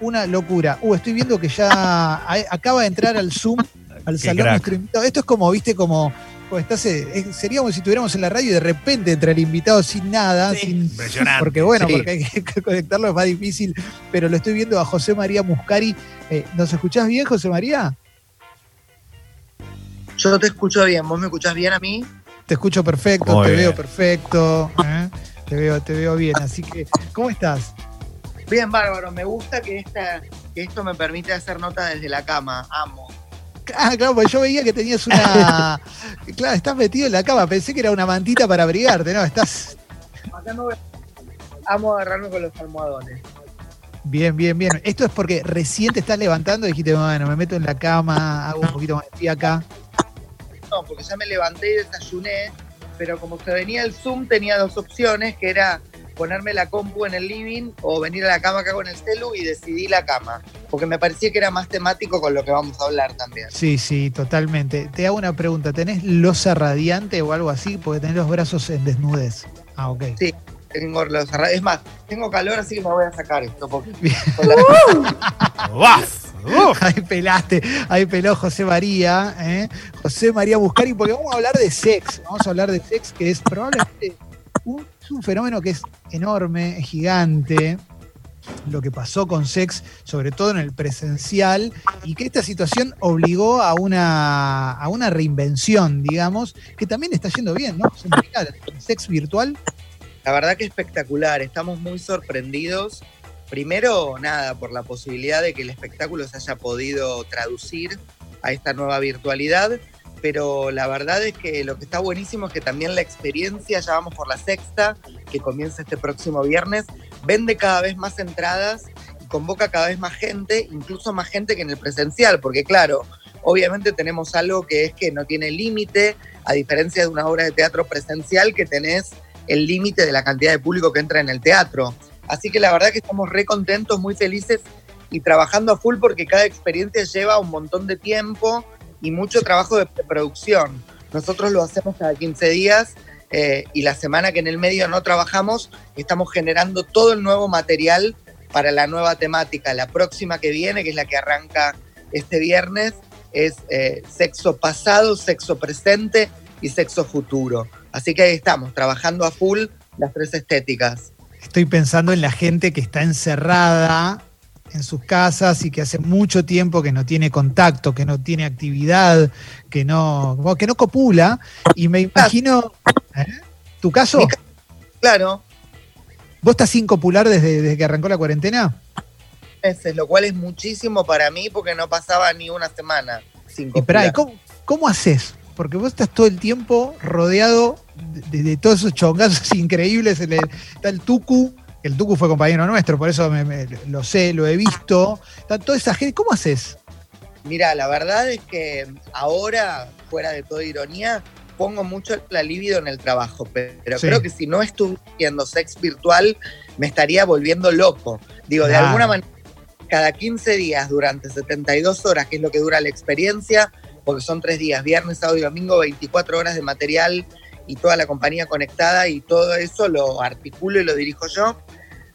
una locura. Uh, estoy viendo que ya a- acaba de entrar al Zoom, al Qué salón crack. nuestro invitado. Esto es como, viste, como, estás, eh, eh, sería como si estuviéramos en la radio y de repente entra el invitado sin nada, sin, Impresionante. porque bueno, Sí. porque hay que conectarlo es más difícil, pero lo estoy viendo a José María Muscari. Eh, ¿Nos escuchás bien, José María? Yo te escucho bien, ¿vos me escuchás bien a mí? Te escucho perfecto, Muy te bien. veo perfecto, ¿eh? te veo, te veo bien. Así que, ¿cómo estás? Bien, bárbaro, me gusta que, esta, que esto me permite hacer nota desde la cama, amo. Ah, claro, porque yo veía que tenías una. claro, estás metido en la cama. Pensé que era una mantita para abrigarte, ¿no? Estás Acá no veo- Amo agarrarme con los almohadones. bien, bien, bien. Esto es porque recién te estás levantando y dijiste, bueno, me meto en la cama, hago un poquito más de pie acá. No, porque ya me levanté y desayuné, pero como se venía el Zoom tenía dos opciones, que era ponerme la compu en el living o venir a la cama acá con el celu y decidí la cama, porque me parecía que era más temático con lo que vamos a hablar también. Sí, sí, totalmente. Te hago una pregunta. ¿Tenés losa radiante o algo así? Porque tenés los brazos en desnudez. Ah, ok. Sí. Tengo los Es más, tengo calor, así que me voy a sacar esto. Porque. ¡Uf! Ahí pelaste, ahí peló José María, ¿eh? José María Buscari, porque vamos a hablar de sex, vamos a hablar de sex, que es probablemente un, es un fenómeno que es enorme, gigante, lo que pasó con sex, sobre todo en el presencial, y que esta situación obligó a una, a una reinvención, digamos, que también está yendo bien, ¿no? Sex virtual, La verdad que espectacular, estamos muy sorprendidos. Primero, nada, por la posibilidad de que el espectáculo se haya podido traducir a esta nueva virtualidad, pero la verdad es que lo que está buenísimo es que también la experiencia, ya vamos por la sexta, que comienza este próximo viernes, vende cada vez más entradas y convoca cada vez más gente, incluso más gente que en el presencial, porque claro, obviamente tenemos algo que es que no tiene límite, a diferencia de una obra de teatro presencial que tenés el límite de la cantidad de público que entra en el teatro. Así que la verdad que estamos re contentos, muy felices y trabajando a full porque cada experiencia lleva un montón de tiempo y mucho trabajo de preproducción. Nosotros lo hacemos cada 15 días eh, y la semana que en el medio no trabajamos, estamos generando todo el nuevo material para la nueva temática. La próxima que viene, que es la que arranca este viernes, es eh, sexo pasado, sexo presente y sexo futuro. Así que ahí estamos, trabajando a full las tres estéticas. estoy pensando en la gente que está encerrada en sus casas y que hace mucho tiempo que no tiene contacto, que no tiene actividad, que no, que no copula. Y me imagino, ¿eh? ¿tu caso? Claro, ¿Vos estás sin copular desde, desde que arrancó la cuarentena? lo cual es muchísimo para mí porque no pasaba ni una semana sin Y esperá, ¿y copular. ¿cómo, cómo haces? Porque vos estás todo el tiempo rodeado de, de todos esos chongazos increíbles. El- está el Tucu, el Tucu fue compañero nuestro, por eso me- me- lo sé, lo he visto. Toda esa gente. ¿Cómo haces? Mira, la verdad es que ahora, fuera de toda ironía, pongo mucho la libido en el trabajo, pe- pero Sí. creo que si no estuviera haciendo sex virtual, me estaría volviendo loco. Digo, de alguna manera, cada 15 días durante 72 horas, que es lo que dura la experiencia, porque son tres días, viernes, sábado y domingo, 24 horas de material y toda la compañía conectada y todo eso lo articulo y lo dirijo yo.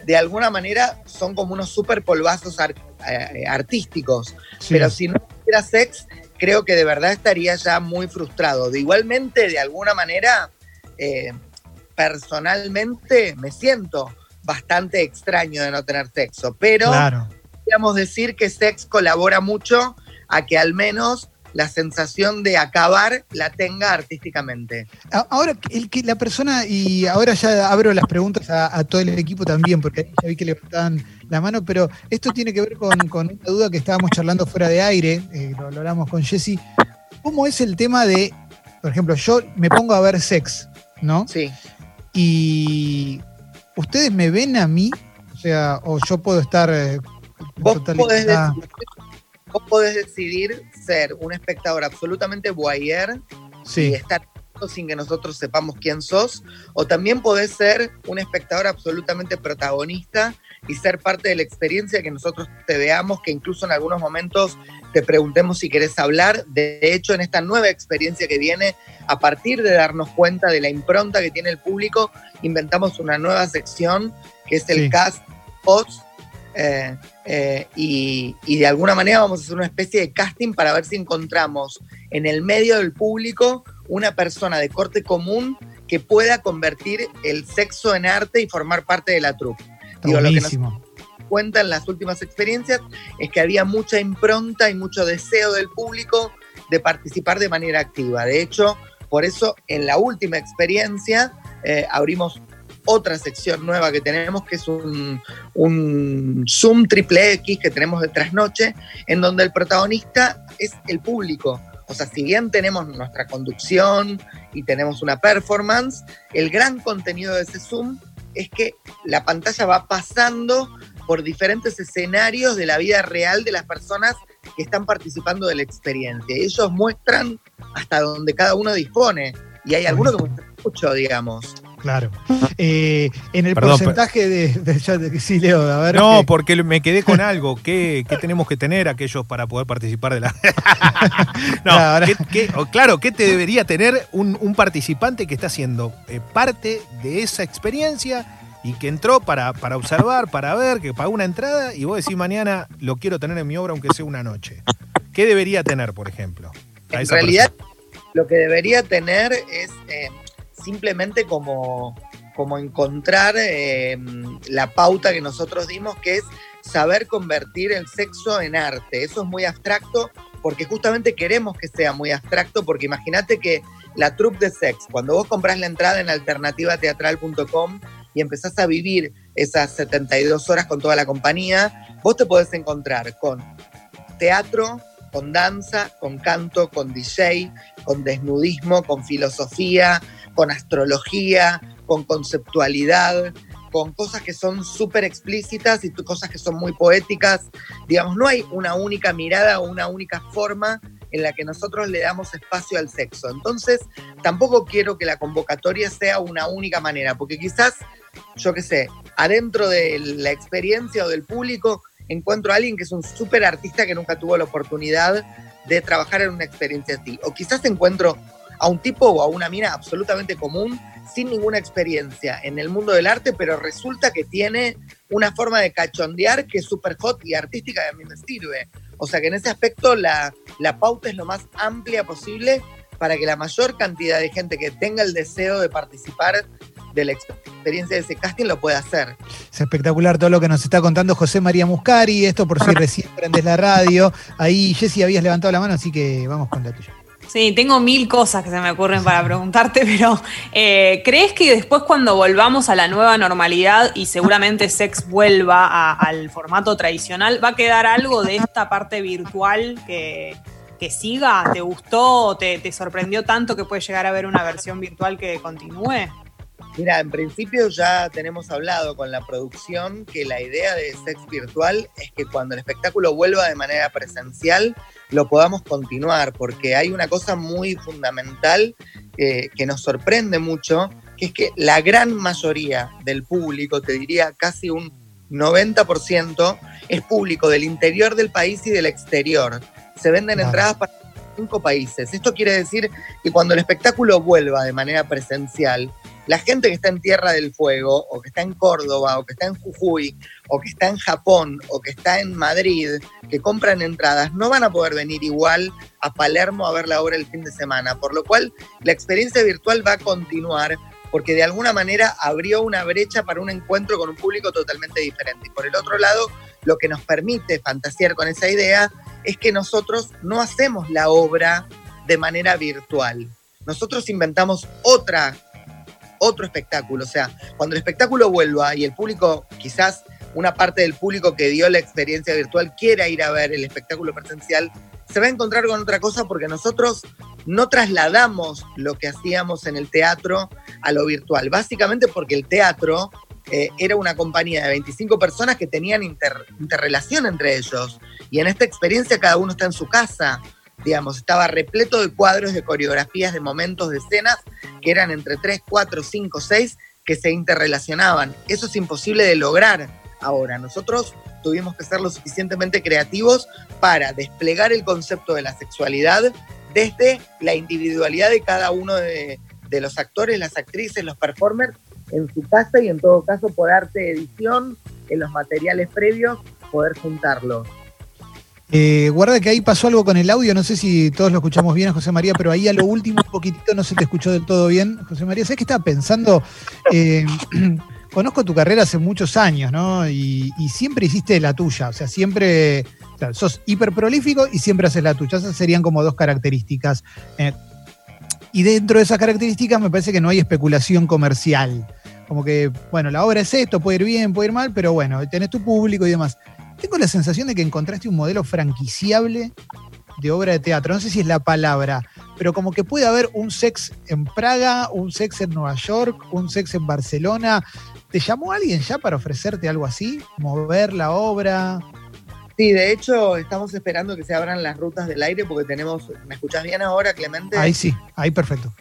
De alguna manera son como unos super polvazos ar- eh, artísticos. Sí. Pero si no tuviera sex, creo que de verdad estaría ya muy frustrado. De igualmente, de alguna manera, eh, personalmente me siento bastante extraño de no tener sexo, pero Claro. podríamos decir que sex colabora mucho a que al menos la sensación de acabar la tenga artísticamente. Ahora, el que la persona, y ahora ya abro las preguntas a, a todo el equipo también, porque ahí ya vi que levantaban la mano, pero esto tiene que ver con, con una duda que estábamos charlando fuera de aire, eh, lo, lo hablamos con Jesse. ¿Cómo es el tema de, por ejemplo, yo me pongo a ver sex, ¿no? Sí. Y ustedes me ven a mí, o sea, o yo puedo estar eh, Vos podés, decidir, vos podés decidir ser un espectador absolutamente voyeur y Sí, estar sin que nosotros sepamos quién sos, o también podés ser un espectador absolutamente protagonista y ser parte de la experiencia que nosotros te veamos, que incluso en algunos momentos te preguntemos si querés hablar. De hecho, en esta nueva experiencia que viene, a partir de darnos cuenta de la impronta que tiene el público, inventamos una nueva sección que es el Sí. cast post eh, eh, y, y de alguna manera vamos a hacer una especie de casting para ver si encontramos en el medio del público una persona de corte común que pueda convertir el sexo en arte y formar parte de la troupe. Digo, lo que nos buenísimo. cuenta en las últimas experiencias es que había mucha impronta y mucho deseo del público de participar de manera activa. De hecho, por eso en la última experiencia eh, abrimos otra sección nueva que tenemos, que es un, un Zoom triple X que tenemos de trasnoche, en donde el protagonista es el público. O sea, si bien tenemos nuestra conducción y tenemos una performance, el gran contenido de ese Zoom es que la pantalla va pasando por diferentes escenarios de la vida real de las personas que están participando de la experiencia. Ellos muestran hasta donde cada uno dispone. Y hay algunos que muestran mucho, digamos. Claro. Eh, en el Perdón, porcentaje de, de- ya de- Sí, Leo, a ver. No, ¿qué? porque me quedé con algo. ¿Qué, qué tenemos que tener aquellos para poder participar de la.? no, Claro. ¿qué- qué- o claro, ¿qué te debería tener un, un participante que está haciendo eh, parte de esa experiencia y que entró para, para observar, para ver, que pagó una entrada y vos decís mañana lo quiero tener en mi obra aunque sea una noche? ¿Qué debería tener, por ejemplo? a En realidad, lo que debería tener es eh, simplemente como, como encontrar eh, la pauta que nosotros dimos, que es saber convertir el sexo en arte. Eso es muy abstracto porque justamente queremos que sea muy abstracto, porque imagínate que la troupe de sex, cuando vos compras la entrada en alternativateatral.com y empezás a vivir esas 72 horas con toda la compañía, vos te podés encontrar con teatro, con danza, con canto, con DJ, con desnudismo, con filosofía, con astrología, con conceptualidad, con cosas que son súper explícitas y cosas que son muy poéticas. Digamos, no hay una única mirada o una única forma en la que nosotros le damos espacio al sexo. Entonces, tampoco quiero que la convocatoria sea una única manera, porque quizás, yo qué sé, adentro de la experiencia o del público, encuentro a alguien que es un súper artista que nunca tuvo la oportunidad de trabajar en una experiencia así. O quizás encuentro a un tipo o a una mina absolutamente común, sin ninguna experiencia en el mundo del arte, pero resulta que tiene una forma de cachondear que es súper hot y artística y a mí me sirve. O sea que en ese aspecto la, la pauta es lo más amplia posible para que la mayor cantidad de gente que tenga el deseo de participar de la experiencia de ese casting lo pueda hacer. Es espectacular todo lo que nos está contando José María Muscari. Esto por si recién prendes la radio. Ahí, Jessy, habías levantado la mano, así que vamos con la tuya. Sí, tengo mil cosas que se me ocurren para preguntarte, pero eh, ¿crees que después cuando volvamos a la nueva normalidad y seguramente Sex vuelva al formato tradicional, va a quedar algo de esta parte virtual que, que siga? ¿Te gustó? ¿Te, ¿Te sorprendió tanto que puede llegar a haber una versión virtual que continúe? Mira, en principio ya tenemos hablado con la producción que la idea de Sex Virtual es que cuando el espectáculo vuelva de manera presencial lo podamos continuar, porque hay una cosa muy fundamental eh, que nos sorprende mucho, que es que la gran mayoría del público, te diría casi un 90%, es público del interior del país y del exterior. Se venden Claro. entradas para cinco países. Esto quiere decir que cuando el espectáculo vuelva de manera presencial, la gente que está en Tierra del Fuego, o que está en Córdoba, o que está en Jujuy, o que está en Japón, o que está en Madrid, que compran entradas, no van a poder venir igual a Palermo a ver la obra el fin de semana. Por lo cual, la experiencia virtual va a continuar porque de alguna manera abrió una brecha para un encuentro con un público totalmente diferente. Y por el otro lado, lo que nos permite fantasear con esa idea es que nosotros no hacemos la obra de manera virtual. Nosotros inventamos otra, otro espectáculo. O sea, cuando el espectáculo vuelva y el público, quizás una parte del público que dio la experiencia virtual quiera ir a ver el espectáculo presencial, se va a encontrar con otra cosa porque nosotros no trasladamos lo que hacíamos en el teatro a lo virtual. Básicamente porque el teatro eh, era una compañía de 25 personas que tenían inter- interrelación entre ellos. Y en esta experiencia cada uno está en su casa. Digamos, estaba repleto de cuadros, de coreografías, de momentos, de escenas que eran entre 3, 4, 5, 6 que se interrelacionaban. Eso es imposible de lograr ahora. Nosotros tuvimos que ser lo suficientemente creativos para desplegar el concepto de la sexualidad desde la individualidad de cada uno de, de los actores, las actrices, los performers en su casa y en todo caso por arte de edición en los materiales previos, poder juntarlos. Eh, guarda que ahí pasó algo con el audio, no sé si todos lo escuchamos bien, José María, pero ahí a lo último un poquitito no se te escuchó del todo bien. José María, ¿sabes qué estaba pensando? Eh, conozco tu carrera hace muchos años, ¿no? Y, siempre hiciste la tuya, o sea, siempre sos hiper prolífico y siempre haces la tuya. Esas serían como dos características. Eh, y dentro de esas características me parece que no hay especulación comercial. Como que, bueno, la obra es esto, puede ir bien, puede ir mal, pero bueno, tenés tu público y demás. Tengo la sensación de que encontraste un modelo franquiciable de obra de teatro. No sé si es la palabra, pero como que puede haber un sex en Praga, un sex en Nueva York, un sex en Barcelona. ¿Te llamó alguien ya para ofrecerte algo así? ¿Mover la obra? Sí, de hecho, estamos esperando que se abran las rutas del aire porque tenemos. ¿Me escuchás bien ahora, Clemente? Ahí sí, ahí perfecto.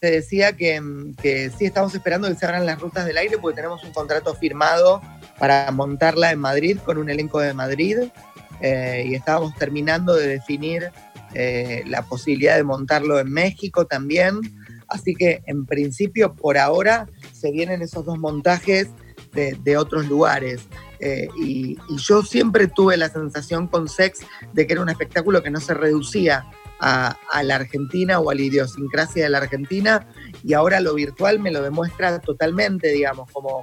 Te decía que, que sí, estamos esperando que se abran las rutas del aire porque tenemos un contrato firmado para montarla en Madrid con un elenco de Madrid eh, y estábamos terminando de definir eh, la posibilidad de montarlo en México también. Así que en principio por ahora se vienen esos dos montajes de, otros lugares. Eh, y, yo siempre tuve la sensación con Sex de que era un espectáculo que no se reducía a, a, la Argentina o a la idiosincrasia de la Argentina y ahora lo virtual me lo demuestra totalmente, digamos, como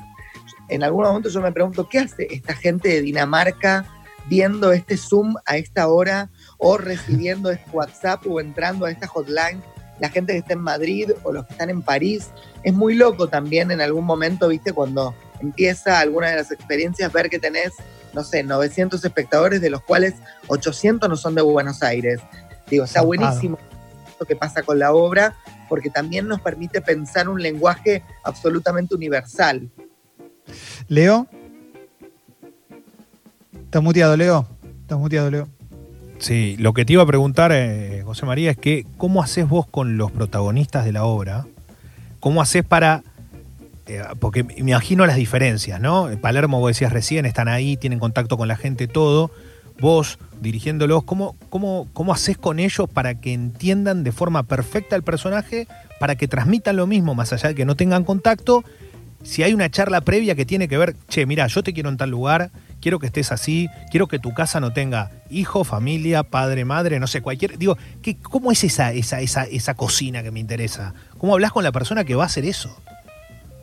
en algún momento yo me pregunto, ¿qué hace esta gente de Dinamarca viendo este Zoom a esta hora o recibiendo este WhatsApp o entrando a esta hotline? La gente que está en Madrid o los que están en París. Es muy loco también en algún momento, viste, cuando empieza alguna de las experiencias, ver que tenés, no sé, 900 espectadores, de los cuales 800 no son de Buenos Aires. Digo, está buenísimo lo que pasa con la obra, porque también nos permite pensar un lenguaje absolutamente universal. Leo. Estás muteado, Leo. Estás muteado, Leo. Sí, lo que te iba a preguntar, eh, José María, es que ¿cómo haces vos con los protagonistas de la obra? ¿Cómo haces para eh, porque me imagino las diferencias, ¿no? Palermo, vos decías recién, están ahí, tienen contacto con la gente, todo. Vos dirigiéndolos, ¿cómo, cómo, cómo haces con ellos para que entiendan de forma perfecta el personaje, para que transmitan lo mismo, más allá de que no tengan contacto si hay una charla previa que tiene que ver, che, mira, yo te quiero en tal lugar, quiero que estés así, quiero que tu casa no tenga hijo, familia, padre, madre, no sé, cualquier. Digo, ¿qué, ¿cómo es esa, esa, esa, esa cocina que me interesa? ¿Cómo hablas con la persona que va a hacer eso?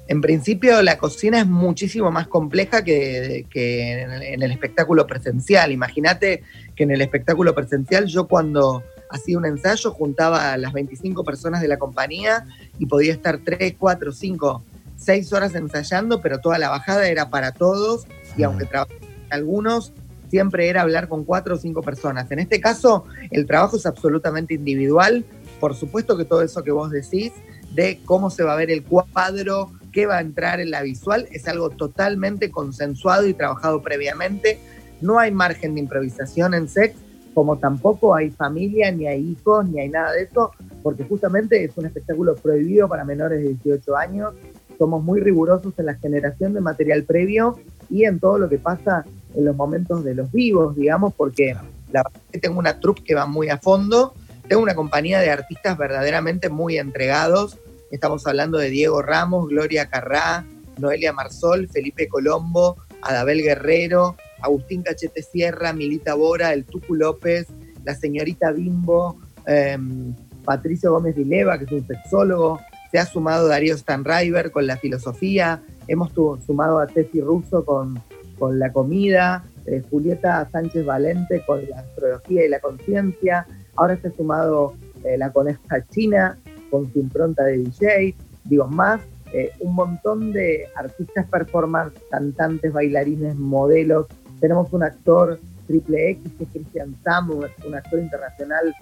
En principio, la cocina es muchísimo más compleja que, en, el, espectáculo presencial. Imagínate que en el espectáculo presencial, yo cuando hacía un ensayo juntaba a las 25 personas de la compañía y podía estar 3, 4, 5 seis horas ensayando, pero toda la bajada era para todos y aunque trabajaban algunos, siempre era hablar con cuatro o cinco personas. En este caso, el trabajo es absolutamente individual. Por supuesto que todo eso que vos decís de cómo se va a ver el cuadro, qué va a entrar en la visual, es algo totalmente consensuado y trabajado previamente. No hay margen de improvisación en sex, como tampoco hay familia, ni hay hijos, ni hay nada de eso, porque justamente es un espectáculo prohibido para menores de 18 años somos muy rigurosos en la generación de material previo y en todo lo que pasa en los momentos de los vivos, digamos, porque la verdad que tengo una troupe que va muy a fondo, tengo una compañía de artistas verdaderamente muy entregados, estamos hablando de Diego Ramos, Gloria Carrá, Noelia Marsol, Felipe Colombo, Adabel Guerrero, Agustín Cachete Sierra, Milita Bora, el Tucu López, la señorita Bimbo, em, Patricio Gómez Vileva, que es un sexólogo, se ha sumado Darío Stanriver con la filosofía, hemos sumado a Tessy Russo con, con la comida, eh, Julieta Sánchez Valente con la astrología y la conciencia, ahora se ha sumado eh, la coneja china con su impronta de DJ, digo más, eh, un montón de artistas performance, cantantes, bailarines, modelos, tenemos un actor triple X que es Christian Samu, un actor internacional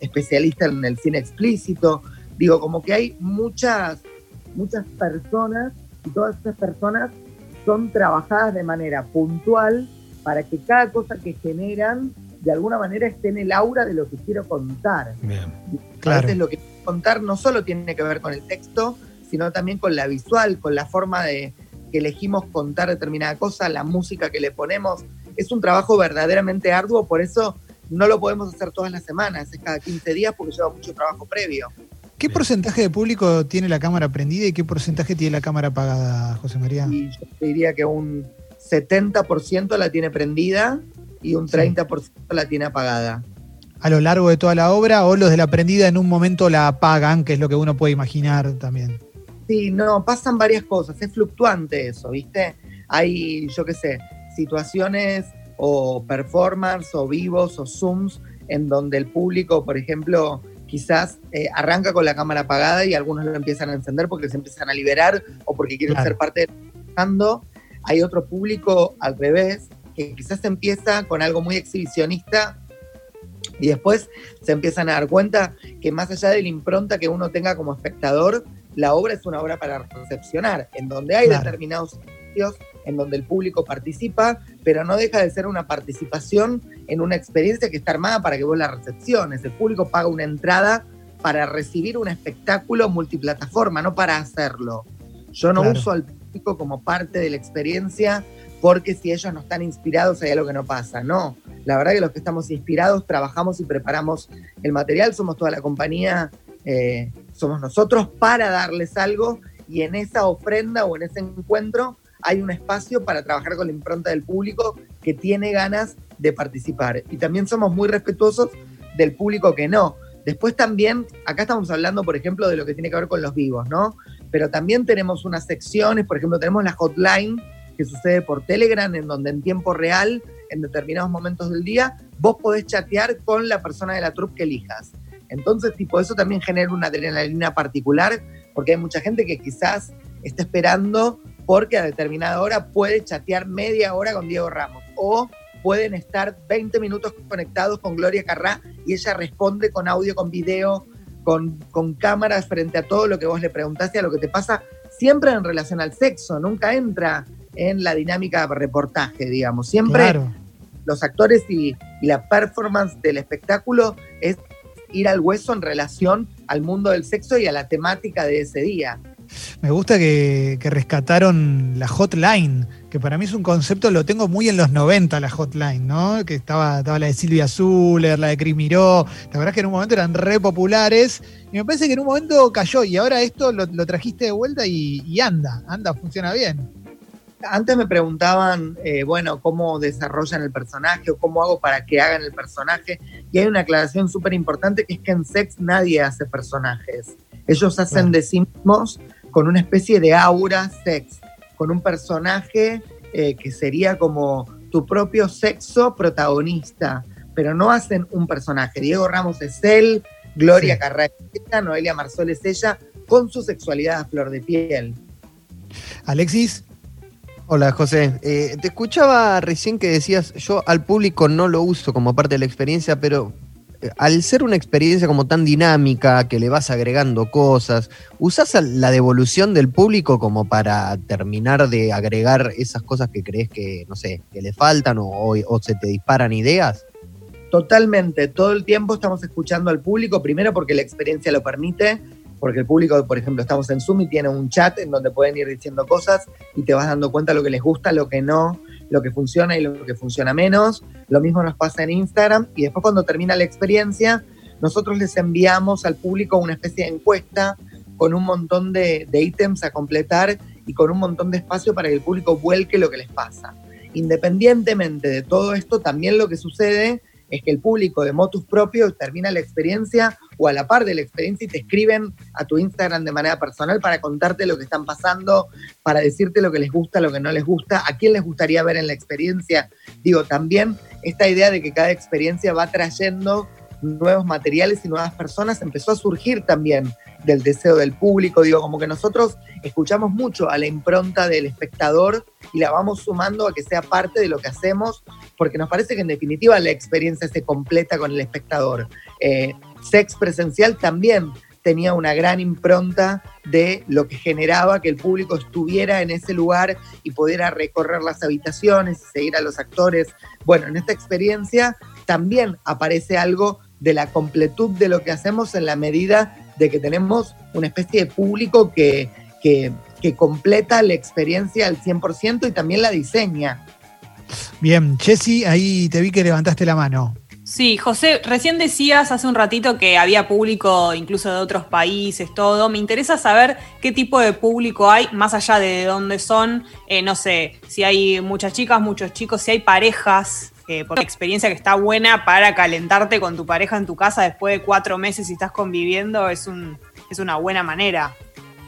especialista en el cine explícito, Digo, como que hay muchas, muchas personas y todas esas personas son trabajadas de manera puntual para que cada cosa que generan de alguna manera esté en el aura de lo que quiero contar. Bien, claro. Veces lo que quiero contar no solo tiene que ver con el texto, sino también con la visual, con la forma de que elegimos contar determinada cosa, la música que le ponemos. Es un trabajo verdaderamente arduo, por eso no lo podemos hacer todas las semanas, es cada 15 días porque lleva mucho trabajo previo. ¿Qué porcentaje de público tiene la cámara prendida y qué porcentaje tiene la cámara apagada, José María? Y yo te diría que un 70% la tiene prendida y un 30% la tiene apagada. A lo largo de toda la obra o los de la prendida en un momento la apagan, que es lo que uno puede imaginar también. Sí, no, pasan varias cosas, es fluctuante eso, ¿viste? Hay, yo qué sé, situaciones o performance o vivos o zooms en donde el público, por ejemplo, quizás eh, arranca con la cámara apagada y algunos lo empiezan a encender porque se empiezan a liberar o porque quieren ser parte de Hay otro público al revés que quizás empieza con algo muy exhibicionista y después se empiezan a dar cuenta que más allá de la impronta que uno tenga como espectador, la obra es una obra para recepcionar, en donde hay determinados sitios en donde el público participa, pero no deja de ser una participación en una experiencia que está armada para que vos la recepciones. El público paga una entrada para recibir un espectáculo multiplataforma, no para hacerlo. Yo no uso al público como parte de la experiencia porque si ellos no están inspirados hay algo que no pasa. No, la verdad que los que estamos inspirados trabajamos y preparamos el material, somos toda la compañía, eh, somos nosotros para darles algo y en esa ofrenda o en ese encuentro hay un espacio para trabajar con la impronta del público que tiene ganas de participar. Y también somos muy respetuosos del público que no. Después también, acá estamos hablando, por ejemplo, de lo que tiene que ver con los vivos, ¿no? Pero también tenemos unas secciones, por ejemplo, tenemos la hotline que sucede por Telegram, en donde en tiempo real, en determinados momentos del día, vos podés chatear con la persona de la troupe que elijas. Entonces, tipo, eso también genera una adrenalina particular, porque hay mucha gente que quizás está esperando porque a determinada hora puede chatear media hora con Diego Ramos o pueden estar 20 minutos conectados con Gloria Carrá y ella responde con audio, con video, con, con cámaras frente a todo lo que vos le preguntaste, a lo que te pasa, siempre en relación al sexo, nunca entra en la dinámica de reportaje, digamos. Siempre los actores y, la performance del espectáculo es ir al hueso en relación al mundo del sexo y a la temática de ese día. Me gusta que, rescataron la hotline, que para mí es un concepto, lo tengo muy en los 90 la hotline, ¿no? Que estaba, estaba la de Silvia Zuller, la de Cris Miró, la verdad es que en un momento eran re populares, y me parece que en un momento cayó, y ahora esto lo, trajiste de vuelta y, y anda, anda, funciona bien antes me preguntaban, eh, bueno, cómo desarrollan el personaje o cómo hago para que hagan el personaje. Y hay una aclaración súper importante que es que en Sex nadie hace personajes. Ellos hacen de sí mismos con una especie de aura sex, con un personaje eh, que sería como tu propio sexo protagonista, pero no hacen un personaje. Diego Ramos es él, Gloria sí. es ella, Noelia Marzol es ella, con su sexualidad a flor de piel. Alexis. Hola José, eh, te escuchaba recién que decías, yo al público no lo uso como parte de la experiencia, pero al ser una experiencia como tan dinámica, que le vas agregando cosas, ¿usás la devolución del público como para terminar de agregar esas cosas que crees que, no sé, que le faltan o, o se te disparan ideas? Totalmente, todo el tiempo estamos escuchando al público, primero porque la experiencia lo permite, porque el público, por ejemplo, estamos en Zoom y tiene un chat en donde pueden ir diciendo cosas y te vas dando cuenta lo que les gusta, lo que no, lo que funciona y lo que funciona menos. Lo mismo nos pasa en Instagram y después cuando termina la experiencia, nosotros les enviamos al público una especie de encuesta con un montón de, de ítems a completar y con un montón de espacio para que el público vuelque lo que les pasa. Independientemente de todo esto, también lo que sucede es que el público de motus propios termina la experiencia o a la par de la experiencia y te escriben a tu Instagram de manera personal para contarte lo que están pasando, para decirte lo que les gusta, lo que no les gusta, a quién les gustaría ver en la experiencia. Digo, también esta idea de que cada experiencia va trayendo nuevos materiales y nuevas personas empezó a surgir también del deseo del público. Digo, como que nosotros escuchamos mucho a la impronta del espectador y la vamos sumando a que sea parte de lo que hacemos, porque nos parece que en definitiva la experiencia se completa con el espectador. Eh, sex presencial también tenía una gran impronta de lo que generaba que el público estuviera en ese lugar y pudiera recorrer las habitaciones y seguir a los actores. Bueno, en esta experiencia también aparece algo de la completud de lo que hacemos en la medida de que tenemos una especie de público que, que, completa la experiencia al 100% y también la diseña. Bien, Jessy, ahí te vi que levantaste la mano. Sí, José, recién decías hace un ratito que había público incluso de otros países, todo. Me interesa saber qué tipo de público hay, más allá de dónde son. Eh, no sé, si hay muchas chicas, muchos chicos, si hay parejas, eh, por experiencia que está buena para calentarte con tu pareja en tu casa después de cuatro meses y estás conviviendo, es, un, es una buena manera.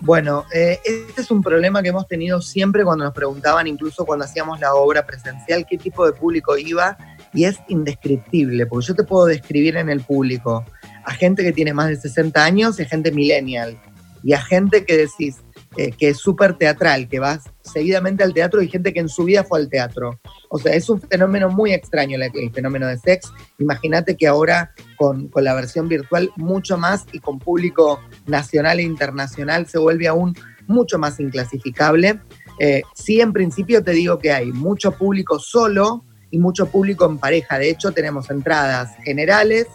Bueno, eh, este es un problema que hemos tenido siempre cuando nos preguntaban, incluso cuando hacíamos la obra presencial, qué tipo de público iba y es indescriptible, porque yo te puedo describir en el público a gente que tiene más de 60 años y a gente millennial, y a gente que decís eh, que es súper teatral, que va seguidamente al teatro y gente que en su vida fue al teatro. O sea, es un fenómeno muy extraño el, fenómeno de sex. Imagínate que ahora con, con, la versión virtual mucho más y con público nacional e internacional se vuelve aún mucho más inclasificable. Eh, sí, en principio te digo que hay mucho público solo, y mucho público en pareja. De hecho, tenemos entradas generales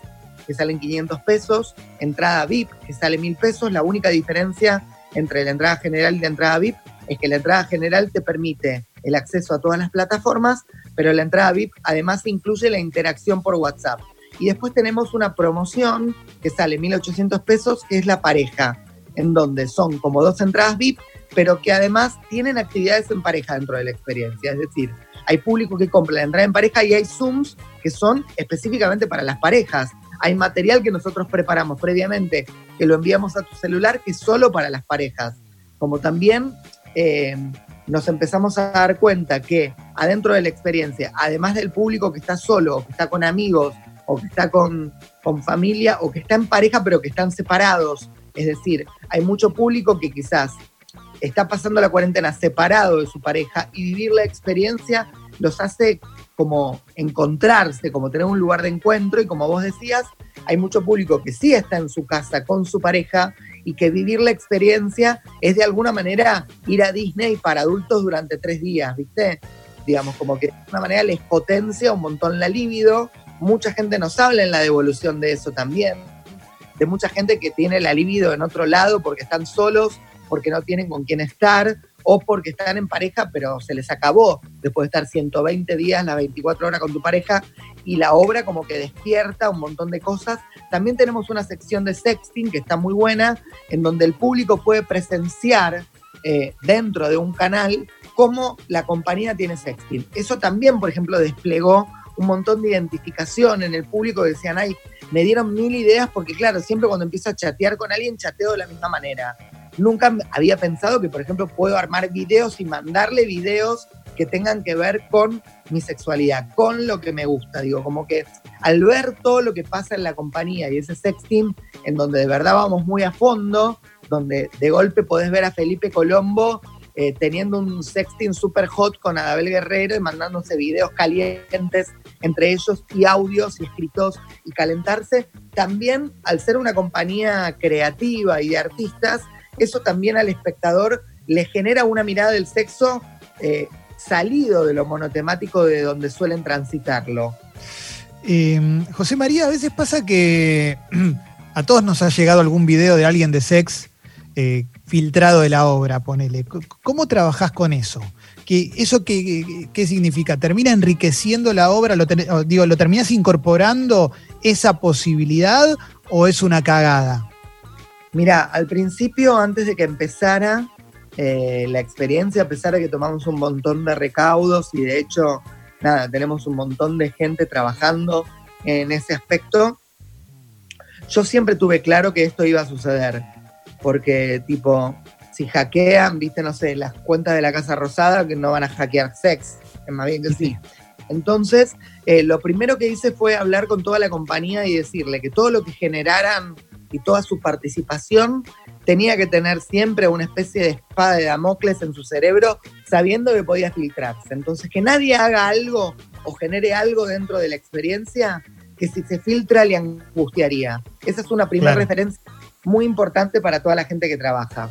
que salen 500 pesos, entrada VIP que sale 1000 pesos. La única diferencia entre la entrada general y la entrada VIP es que la entrada general te permite el acceso a todas las plataformas, pero la entrada VIP además incluye la interacción por WhatsApp. Y después tenemos una promoción que sale 1.800 pesos, que es la pareja, en donde son como dos entradas VIP, pero que además tienen actividades en pareja dentro de la experiencia. Es decir, hay público que compra la entrada en pareja y hay Zooms que son específicamente para las parejas. Hay material que nosotros preparamos previamente, que lo enviamos a tu celular, que es solo para las parejas. Como también eh, nos empezamos a dar cuenta que adentro de la experiencia, además del público que está solo, que está con amigos, o que está con, con familia, o que está en pareja pero que están separados, es decir, hay mucho público que quizás está pasando la cuarentena separado de su pareja y vivir la experiencia los hace como encontrarse, como tener un lugar de encuentro y como vos decías, hay mucho público que sí está en su casa con su pareja y que vivir la experiencia es de alguna manera ir a Disney para adultos durante tres días, ¿viste? Digamos, como que de alguna manera les potencia un montón la libido. Mucha gente nos habla en la devolución de eso también, de mucha gente que tiene la libido en otro lado porque están solos porque no tienen con quién estar o porque están en pareja, pero se les acabó después de estar 120 días, las 24 horas con tu pareja, y la obra como que despierta un montón de cosas. También tenemos una sección de sexting que está muy buena, en donde el público puede presenciar eh, dentro de un canal cómo la compañía tiene sexting. Eso también, por ejemplo, desplegó un montón de identificación en el público decían, ay, me dieron mil ideas porque claro, siempre cuando empiezo a chatear con alguien, chateo de la misma manera nunca había pensado que, por ejemplo, puedo armar videos y mandarle videos que tengan que ver con mi sexualidad, con lo que me gusta. Digo, como que al ver todo lo que pasa en la compañía y ese sex team en donde de verdad vamos muy a fondo, donde de golpe podés ver a Felipe Colombo eh, teniendo un sexting super hot con Adabel Guerrero y mandándose videos calientes entre ellos y audios y escritos y calentarse. También al ser una compañía creativa y de artistas, eso también al espectador le genera una mirada del sexo eh, salido de lo monotemático de donde suelen transitarlo. Em, José María, a veces pasa que a todos nos ha llegado algún video de alguien de sex eh, filtrado de la obra, ponele. ¿Cómo trabajás con eso? ¿Qué, ¿Eso qué, qué, significa? ¿Termina enriqueciendo la obra? ¿Lo, digo, ¿Lo terminás incorporando esa posibilidad o es una cagada? Mira, al principio, antes de que empezara eh, la experiencia, a pesar de que tomamos un montón de recaudos y de hecho, nada, tenemos un montón de gente trabajando en ese aspecto, yo siempre tuve claro que esto iba a suceder. Porque, tipo, si hackean, viste, no sé, las cuentas de la Casa Rosada, que no van a hackear sex, es más bien que sí. Entonces, eh, lo primero que hice fue hablar con toda la compañía y decirle que todo lo que generaran y toda su participación tenía que tener siempre una especie de espada de Damocles en su cerebro, sabiendo que podía filtrarse. Entonces, que nadie haga algo o genere algo dentro de la experiencia que si se filtra le angustiaría. Esa es una primera referencia muy importante para toda la gente que trabaja.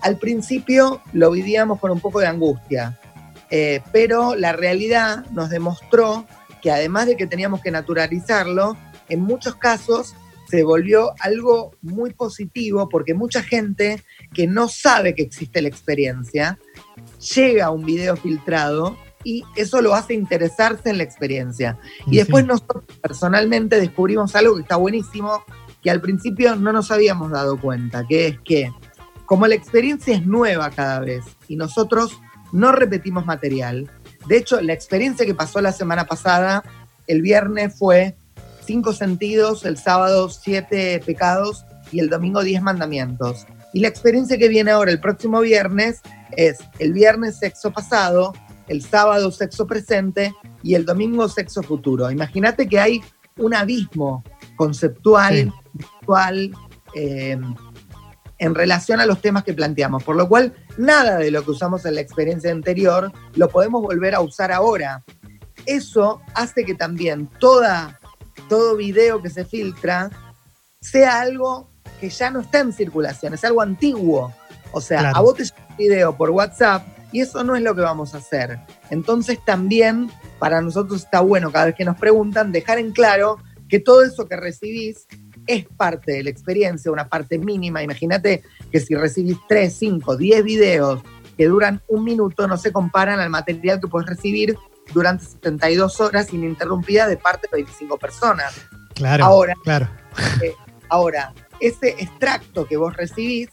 Al principio lo vivíamos con un poco de angustia, eh, pero la realidad nos demostró que además de que teníamos que naturalizarlo, en muchos casos se volvió algo muy positivo porque mucha gente que no sabe que existe la experiencia llega a un video filtrado y eso lo hace interesarse en la experiencia. Y Sí. después nosotros personalmente descubrimos algo que está buenísimo, que al principio no nos habíamos dado cuenta, que es que como la experiencia es nueva cada vez y nosotros no repetimos material, de hecho la experiencia que pasó la semana pasada, el viernes fue cinco sentidos, el sábado siete pecados y el domingo diez mandamientos. Y la experiencia que viene ahora el próximo viernes es el viernes sexo pasado, el sábado sexo presente y el domingo sexo futuro. Imagínate que hay un abismo conceptual, Sí. visual, eh, en relación a los temas que planteamos. Por lo cual, nada de lo que usamos en la experiencia anterior lo podemos volver a usar ahora. Eso hace que también toda, todo video que se filtra sea algo que ya no está en circulación, es algo antiguo. O sea, Claro. a vos te llega un video por WhatsApp y eso no es lo que vamos a hacer. Entonces también para nosotros está bueno cada vez que nos preguntan dejar en claro que todo eso que recibís es parte de la experiencia, una parte mínima. Imagínate que si recibís 3, 5, 10 videos que duran un minuto, no se comparan al material que puedes recibir durante 72 horas ininterrumpida de parte de 25 personas. Claro. Ahora. Claro. Ahora, ese extracto que vos recibís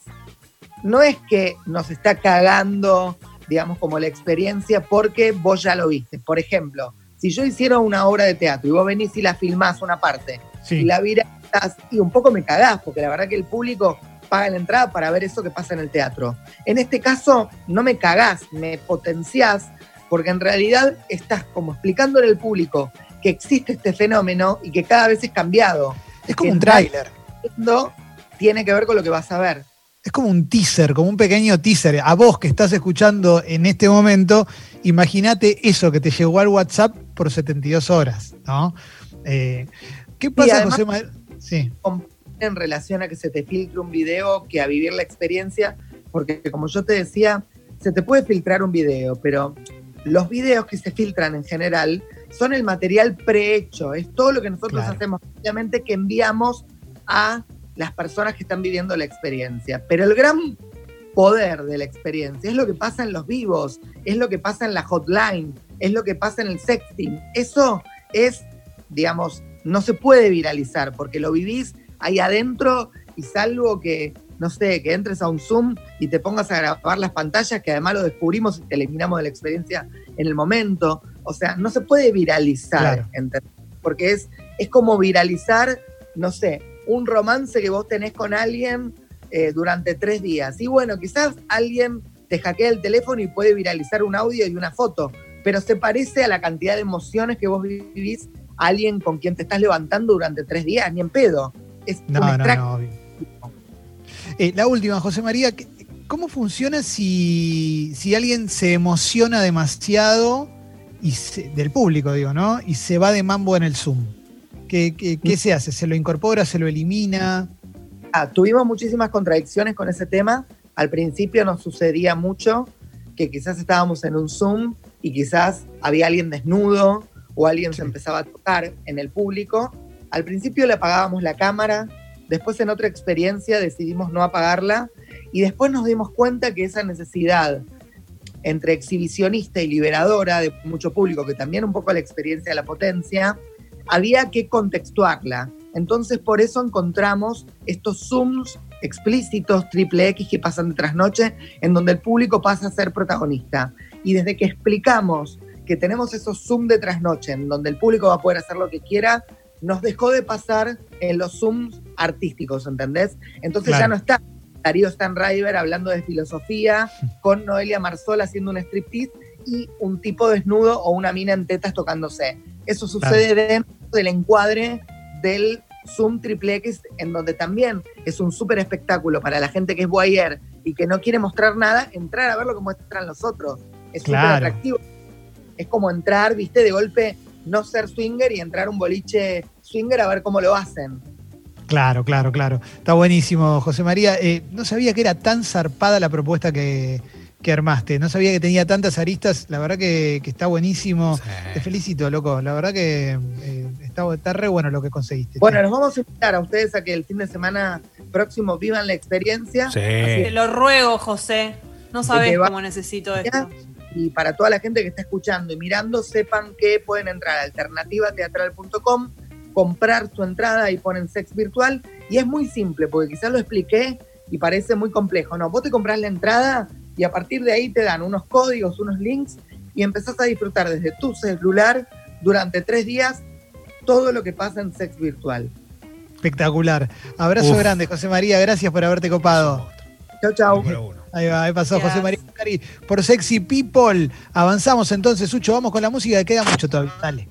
no es que nos está cagando, digamos, como la experiencia porque vos ya lo viste. Por ejemplo, si yo hiciera una obra de teatro y vos venís y la filmás una parte y la viralizás y un poco me cagás, porque la verdad que el público paga la entrada para ver eso que pasa en el teatro. En este caso, no me cagás, me potenciás, porque en realidad estás como explicándole al público que existe este fenómeno y que cada vez es cambiado. Es como que un tráiler. tiene que ver con lo que vas a ver. Es como un teaser, como un pequeño teaser. A vos que estás escuchando en este momento, imagínate eso que te llegó al WhatsApp por 72 horas, ¿no? Eh, ¿Qué pasa, además- José María? Sí, en relación a que se te filtre un video que a vivir la experiencia, porque como yo te decía, se te puede filtrar un video, pero los videos que se filtran en general son el material prehecho, es todo lo que nosotros Claro. hacemos, obviamente que enviamos a las personas que están viviendo la experiencia. Pero el gran poder de la experiencia es lo que pasa en los vivos, es lo que pasa en la hotline, es lo que pasa en el sexting. Eso es, digamos, no se puede viralizar porque lo vivís ahí adentro y salvo que, no sé, que entres a un Zoom y te pongas a grabar las pantallas, que además lo descubrimos y te eliminamos de la experiencia en el momento. O sea, no se puede viralizar, Claro. porque es, es como viralizar, no sé, un romance que vos tenés con alguien eh, durante tres días. Y bueno, quizás alguien te hackea el teléfono y puede viralizar un audio y una foto, pero se parece a la cantidad de emociones que vos vivís a alguien con quien te estás levantando durante tres días, ni en pedo. Es no, un no, no, obvio. Eh, la última, José María, ¿qué- ¿cómo funciona si, si alguien se emociona demasiado y se- del público, digo, ¿no? Y se va de mambo en el Zoom. ¿Qué, qué- qué se hace? ¿Se lo incorpora? ¿Se lo elimina? Ah, tuvimos muchísimas contradicciones con ese tema. Al principio nos sucedía mucho que quizás estábamos en un Zoom y quizás había alguien desnudo o alguien Sí. se empezaba a tocar en el público. Al principio le apagábamos la cámara, después en otra experiencia decidimos no apagarla y después nos dimos cuenta que esa necesidad entre exhibicionista y liberadora de mucho público, que también un poco la experiencia de la potencia, había que contextuarla. Entonces por eso encontramos estos Zooms explícitos, triple X que pasan de trasnoche, en donde el público pasa a ser protagonista. Y desde que explicamos que tenemos esos Zoom de trasnoche, en donde el público va a poder hacer lo que quiera, nos dejó de pasar en los Zooms artísticos, ¿entendés? Entonces Claro. ya no está Darío Stanriver hablando de filosofía, con Noelia Marsol haciendo un striptease y un tipo desnudo o una mina en tetas tocándose. Eso sucede dentro del encuadre del Zoom Triple X, en donde también es un súper espectáculo para la gente que es voyeur y que no quiere mostrar nada, entrar a ver lo que muestran los otros. Es súper atractivo. Es como entrar, viste, de golpe, no ser swinger y entrar a un boliche swinger a ver cómo lo hacen. Claro, claro, claro. Está buenísimo, José María. Eh, no sabía que era tan zarpada la propuesta que, que armaste. No sabía que tenía tantas aristas. La verdad que, que está buenísimo. Sí. Te felicito, loco. La verdad que eh, está, está re bueno lo que conseguiste. Bueno, nos vamos a invitar a ustedes a que el fin de semana próximo vivan la experiencia. Sí. Te lo ruego, José. No sabes cómo necesito esto. Y para toda la gente que está escuchando y mirando, sepan que pueden entrar a alternativateatral.com, comprar su entrada y ponen sex virtual. Y es muy simple, porque quizás lo expliqué y parece muy complejo. No, vos te compras la entrada y a partir de ahí te dan unos códigos, unos links y empezás a disfrutar desde tu celular durante tres días todo lo que pasa en sex virtual. Espectacular. Abrazo Uf. grande, José María. Gracias por haberte copado. Chau, chau. Ahí va, ahí pasó. José María Muscari por Sexy People. Avanzamos entonces, Sucho. Vamos con la música, que queda mucho todavía. Dale.